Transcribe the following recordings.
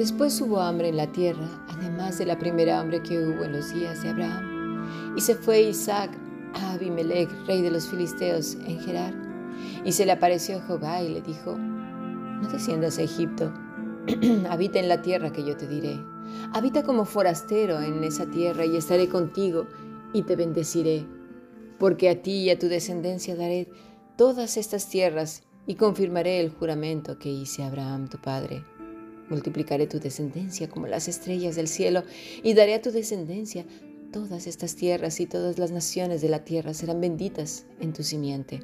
Después hubo hambre en la tierra, además de la primera hambre que hubo en los días de Abraham. Y se fue Isaac a Abimelech, rey de los filisteos, en Gerar. Y se le apareció Jehová y le dijo, no desciendas a Egipto, habita en la tierra que yo te diré. Habita como forastero en esa tierra y estaré contigo y te bendeciré, porque a ti y a tu descendencia daré todas estas tierras y confirmaré el juramento que hice a Abraham tu padre. Multiplicaré tu descendencia como las estrellas del cielo y daré a tu descendencia todas estas tierras y todas las naciones de la tierra serán benditas en tu simiente.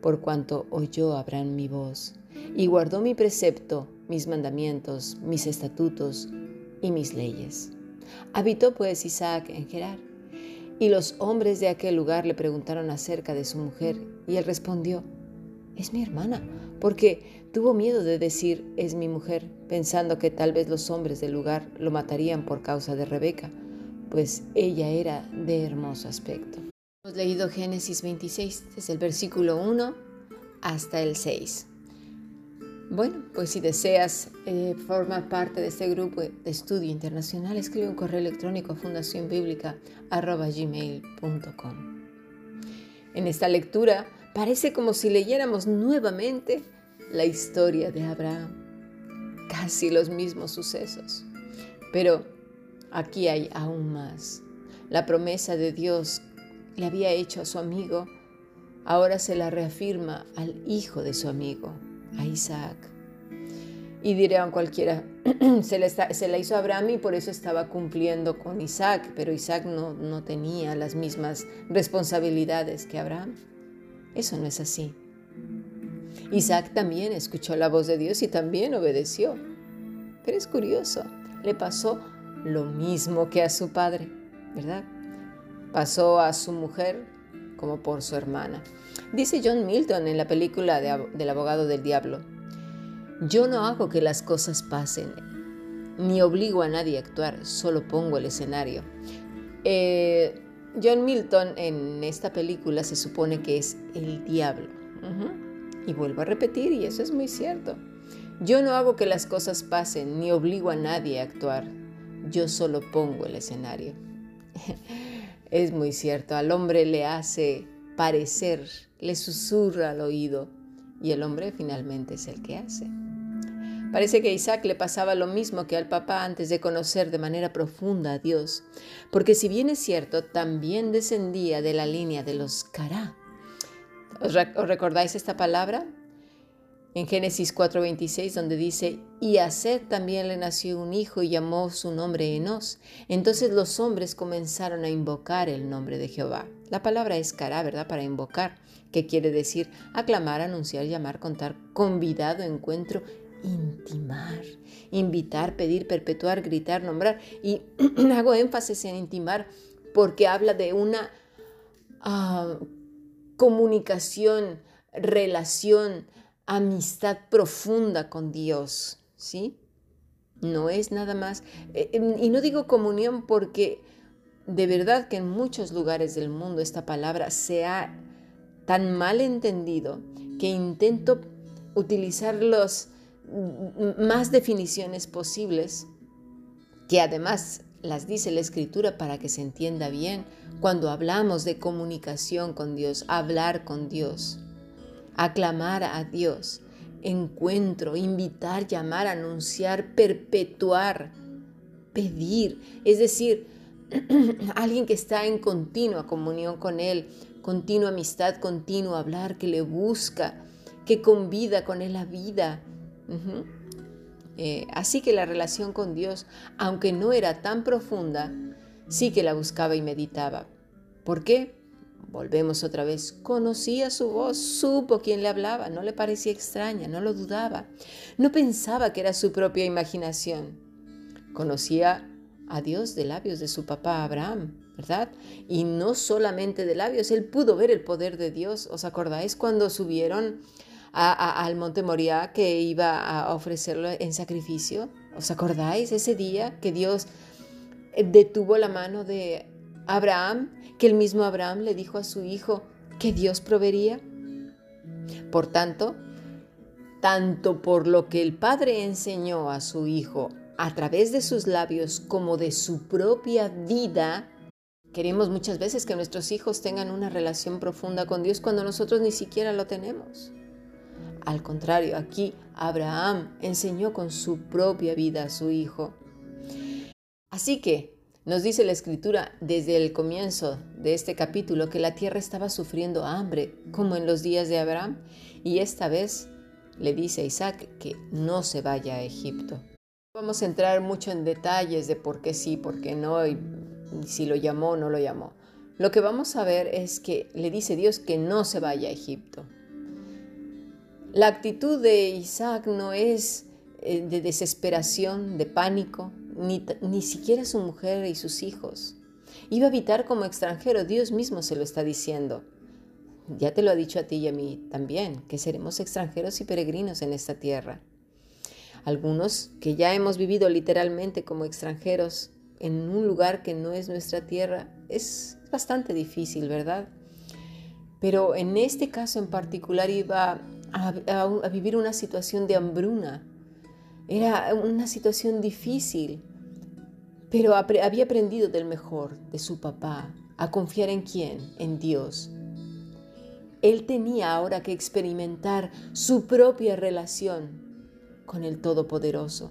Por cuanto oyó Abraham mi voz y guardó mi precepto, mis mandamientos, mis estatutos y mis leyes. Habitó pues Isaac en Gerar. Y los hombres de aquel lugar le preguntaron acerca de su mujer, y él respondió, es mi hermana, porque tuvo miedo de decir, es mi mujer, pensando que tal vez los hombres del lugar lo matarían por causa de Rebeca, pues ella era de hermoso aspecto. Hemos leído Génesis 26, desde el versículo 1 hasta el 6. Bueno, pues si deseas eh, formar parte de este grupo de estudio internacional, escribe un correo electrónico a fundacionbiblica.gmail.com. En esta lectura parece como si leyéramos nuevamente la historia de Abraham, casi los mismos sucesos. Pero aquí hay aún más. La promesa de Dios le había hecho a su amigo, ahora se la reafirma al hijo de su amigo, a Isaac. Y dirán cualquiera, se, le se la hizo a Abraham y por eso estaba cumpliendo con Isaac, pero Isaac no, no tenía las mismas responsabilidades que Abraham. Eso no es así. Isaac también escuchó la voz de Dios y también obedeció. Pero es curioso, le pasó lo mismo que a su padre, ¿verdad? Pasó a su mujer como por su hermana. Dice John Milton en la película del abogado del diablo, yo no hago que las cosas pasen, ni obligo a nadie a actuar, solo pongo el escenario. Eh, John Milton en esta película se supone que es el diablo. Y vuelvo a repetir, y eso es muy cierto. Yo no hago que las cosas pasen, ni obligo a nadie a actuar, yo solo pongo el escenario. es muy cierto, al hombre le hace parecer, le susurra al oído, y el hombre finalmente es el que hace. Parece que a Isaac le pasaba lo mismo que al papá antes de conocer de manera profunda a Dios, porque si bien es cierto, también descendía de la línea de los Cará. ¿Os, recordáis esta palabra? En Génesis 4:26, donde dice, y a Seth también le nació un hijo y llamó su nombre Enos. Entonces los hombres comenzaron a invocar el nombre de Jehová. La palabra es cará, ¿verdad? Para invocar, que quiere decir aclamar, anunciar, llamar, contar, convidado, encuentro intimar, invitar, pedir, perpetuar, gritar, nombrar. Y hago énfasis en intimar porque habla de una ah, comunicación, relación, amistad profunda con Dios, ¿sí? No es nada más. Eh, em, y no digo comunión porque de verdad que en muchos lugares del mundo esta palabra se ha tan mal entendido que intento utilizar los más definiciones posibles, que además las dice la escritura para que se entienda bien. Cuando hablamos de comunicación con Dios, hablar con Dios, aclamar a Dios, encuentro, invitar, llamar, anunciar, perpetuar, pedir, es decir, alguien que está en continua comunión con Él, continua amistad, continuo hablar, que le busca, que convida con Él la vida, eh, así que la relación con Dios, aunque no era tan profunda, sí que la buscaba y meditaba. ¿Por qué? Volvemos otra vez. Conocía su voz, supo quién le hablaba, no le parecía extraña, no lo dudaba, no pensaba que era su propia imaginación. Conocía a Dios de labios de su papá Abraham, ¿verdad? Y no solamente de labios, él pudo ver el poder de Dios. ¿Os acordáis cuando subieron al monte Moria que iba a ofrecerlo en sacrificio. ¿Os acordáis ese día que Dios eh, detuvo la mano de Abraham, que el mismo Abraham le dijo a su hijo que Dios proveería? Por tanto, tanto por lo que el padre enseñó a su hijo a través de sus labios como de su propia vida, queremos muchas veces que nuestros hijos tengan una relación profunda con Dios cuando nosotros ni siquiera lo tenemos. Al contrario, aquí Abraham enseñó con su propia vida a su hijo. Así que nos dice la escritura desde el comienzo de este capítulo que la tierra estaba sufriendo hambre, como en los días de Abraham, y esta vez le dice a Isaac que no se vaya a Egipto. Vamos a entrar mucho en detalles de por qué sí, por qué no, y si lo llamó o no lo llamó. Lo que vamos a ver es que le dice Dios que no se vaya a Egipto. La actitud de Isaac no es eh, de desesperación, de pánico, ni, ni siquiera su mujer y sus hijos. Iba a habitar como extranjero, Dios mismo se lo está diciendo. Ya te lo ha dicho a ti y a mí también, que seremos extranjeros y peregrinos en esta tierra. Algunos que ya hemos vivido literalmente como extranjeros en un lugar que no es nuestra tierra, es bastante difícil, ¿verdad? Pero en este caso en particular iba a, vivir una situación de hambruna. Era una situación difícil, pero había aprendido del mejor, de su papá, a confiar en quién, en Dios. Él tenía ahora que experimentar su propia relación con el Todopoderoso.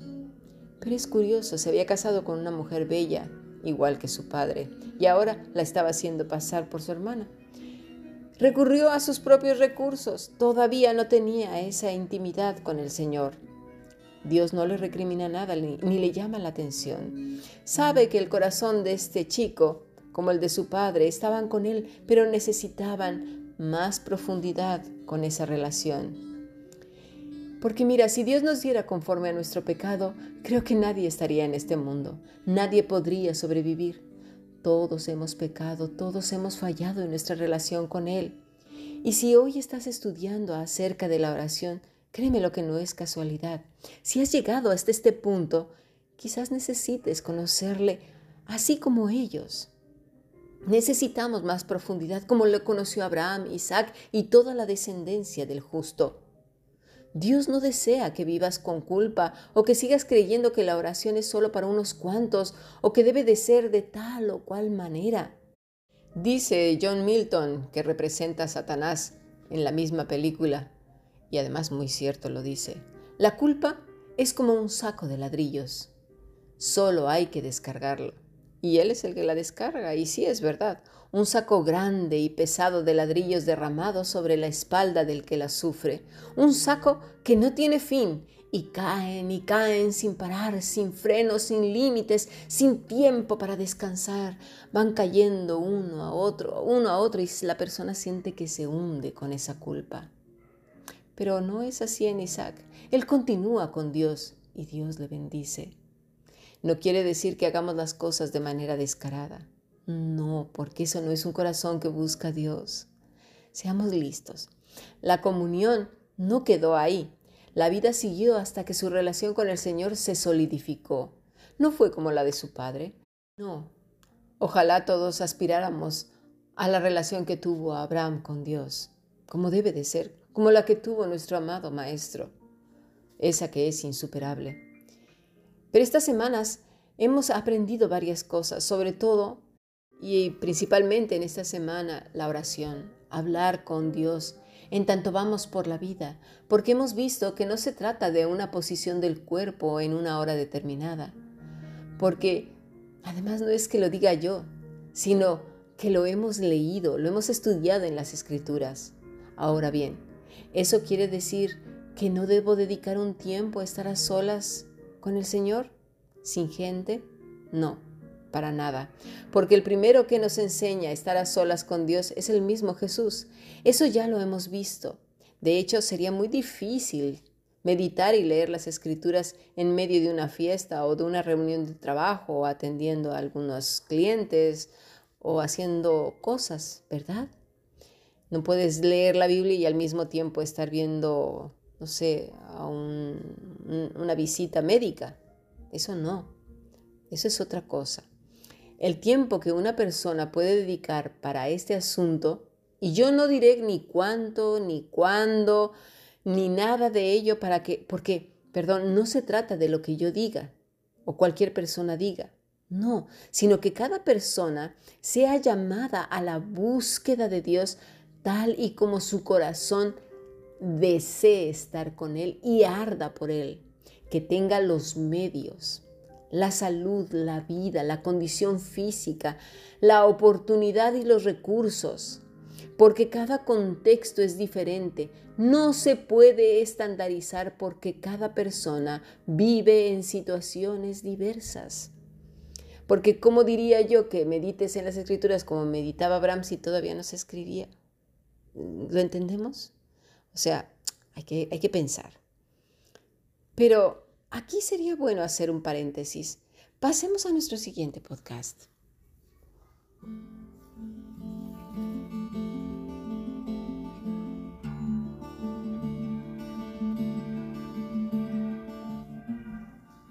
Pero es curioso, se había casado con una mujer bella, igual que su padre, y ahora la estaba haciendo pasar por su hermana. Recurrió a sus propios recursos. Todavía no tenía esa intimidad con el Señor. Dios no le recrimina nada ni le llama la atención. Sabe que el corazón de este chico, como el de su padre, estaban con él, pero necesitaban más profundidad con esa relación. Porque mira, si Dios nos diera conforme a nuestro pecado, creo que nadie estaría en este mundo. Nadie podría sobrevivir. Todos hemos pecado, todos hemos fallado en nuestra relación con Él. Y si hoy estás estudiando acerca de la oración, créeme lo que no es casualidad. Si has llegado hasta este punto, quizás necesites conocerle así como ellos. Necesitamos más profundidad como lo conoció Abraham, Isaac y toda la descendencia del justo. Dios no desea que vivas con culpa o que sigas creyendo que la oración es solo para unos cuantos o que debe de ser de tal o cual manera. Dice John Milton, que representa a Satanás en la misma película, y además muy cierto lo dice, la culpa es como un saco de ladrillos. Solo hay que descargarlo. Y él es el que la descarga, y sí es verdad, un saco grande y pesado de ladrillos derramados sobre la espalda del que la sufre, un saco que no tiene fin y caen y caen sin parar, sin frenos, sin límites, sin tiempo para descansar. Van cayendo uno a otro, uno a otro y la persona siente que se hunde con esa culpa. Pero no es así en Isaac. Él continúa con Dios y Dios le bendice. No quiere decir que hagamos las cosas de manera descarada. No, porque eso no es un corazón que busca a Dios. Seamos listos. La comunión no quedó ahí. La vida siguió hasta que su relación con el Señor se solidificó. No fue como la de su padre. No. Ojalá todos aspiráramos a la relación que tuvo Abraham con Dios, como debe de ser, como la que tuvo nuestro amado Maestro, esa que es insuperable. Pero estas semanas hemos aprendido varias cosas, sobre todo y principalmente en esta semana la oración, hablar con Dios en tanto vamos por la vida, porque hemos visto que no se trata de una posición del cuerpo en una hora determinada, porque además no es que lo diga yo, sino que lo hemos leído, lo hemos estudiado en las escrituras. Ahora bien, ¿eso quiere decir que no debo dedicar un tiempo a estar a solas con el Señor? ¿Sin gente? No para nada, porque el primero que nos enseña a estar a solas con Dios es el mismo Jesús. Eso ya lo hemos visto. De hecho, sería muy difícil meditar y leer las escrituras en medio de una fiesta o de una reunión de trabajo atendiendo a algunos clientes o haciendo cosas, ¿verdad? No puedes leer la Biblia y al mismo tiempo estar viendo, no sé, a una visita médica. Eso no. Eso es otra cosa el tiempo que una persona puede dedicar para este asunto, y yo no diré ni cuánto, ni cuándo, ni nada de ello para que, porque, perdón, no se trata de lo que yo diga, o cualquier persona diga. No, sino que cada persona sea llamada a la búsqueda de Dios tal y como su corazón desee estar con Él y arda por Él, que tenga los medios, la salud, la vida, la condición física, la oportunidad y los recursos, porque cada contexto es diferente. No se puede estandarizar porque cada persona vive en situaciones diversas. Porque ¿cómo diría yo que medites en las escrituras como meditaba Abraham si todavía no se escribía? ¿Lo entendemos? O sea, hay que, hay que pensar. Pero aquí sería bueno hacer un paréntesis. Pasemos a nuestro siguiente podcast.